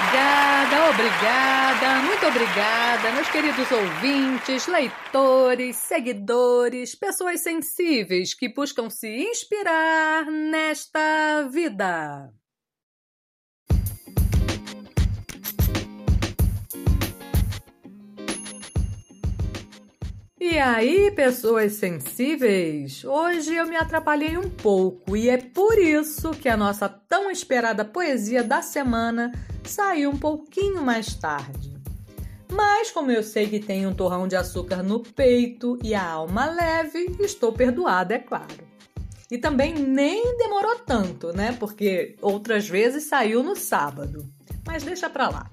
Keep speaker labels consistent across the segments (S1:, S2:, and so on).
S1: Obrigada, obrigada, muito obrigada, meus queridos ouvintes, leitores, seguidores, pessoas sensíveis que buscam se inspirar nesta vida. E aí, pessoas sensíveis? Hoje eu me atrapalhei um pouco e é por isso que a nossa tão esperada poesia da semana saiu um pouquinho mais tarde. Mas, como eu sei que tem um torrão de açúcar no peito e a alma leve, estou perdoada, é claro. E também nem demorou tanto, né? Porque outras vezes saiu no sábado. Mas deixa pra lá.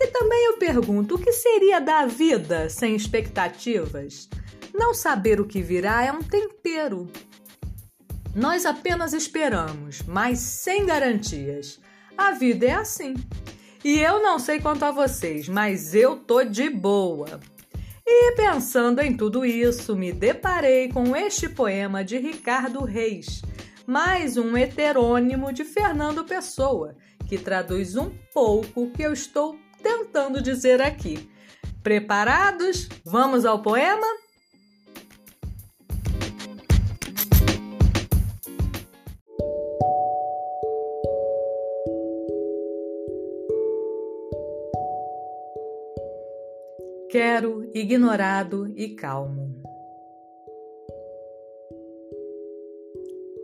S1: E também eu pergunto: o que seria da vida sem expectativas? Não saber o que virá é um tempero. Nós apenas esperamos, mas sem garantias. A vida é assim. E eu não sei quanto a vocês, mas eu tô de boa. E pensando em tudo isso, me deparei com este poema de Ricardo Reis, mais um heterônimo de Fernando Pessoa, que traduz um pouco o que eu estou tentando dizer aqui. Preparados? Vamos ao poema? Quero ignorado e calmo.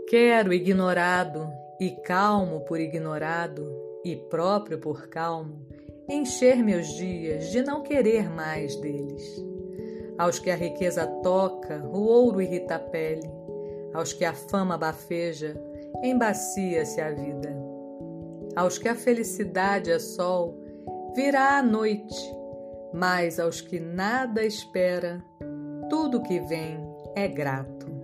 S1: Quero ignorado e calmo por ignorado e próprio por calmo encher meus dias de não querer mais deles. Aos que a riqueza toca, o ouro irrita a pele, aos que a fama bafeja, embacia-se a vida. Aos que a felicidade é sol, virá a noite, mas aos que nada espera, tudo que vem é grato.